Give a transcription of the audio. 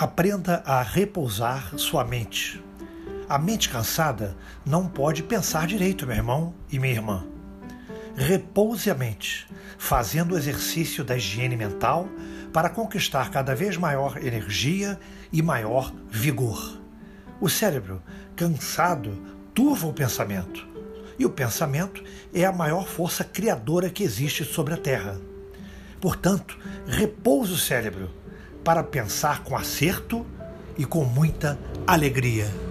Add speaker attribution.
Speaker 1: Aprenda a repousar sua mente. A mente cansada não pode pensar direito, meu irmão e minha irmã. Repouse a mente, fazendo o exercício da higiene mental para conquistar cada vez maior energia e maior vigor. O cérebro, cansado, turva o pensamento. E o pensamento é a maior força criadora que existe sobre a Terra. Portanto, repouse o cérebro para pensar com acerto e com muita alegria.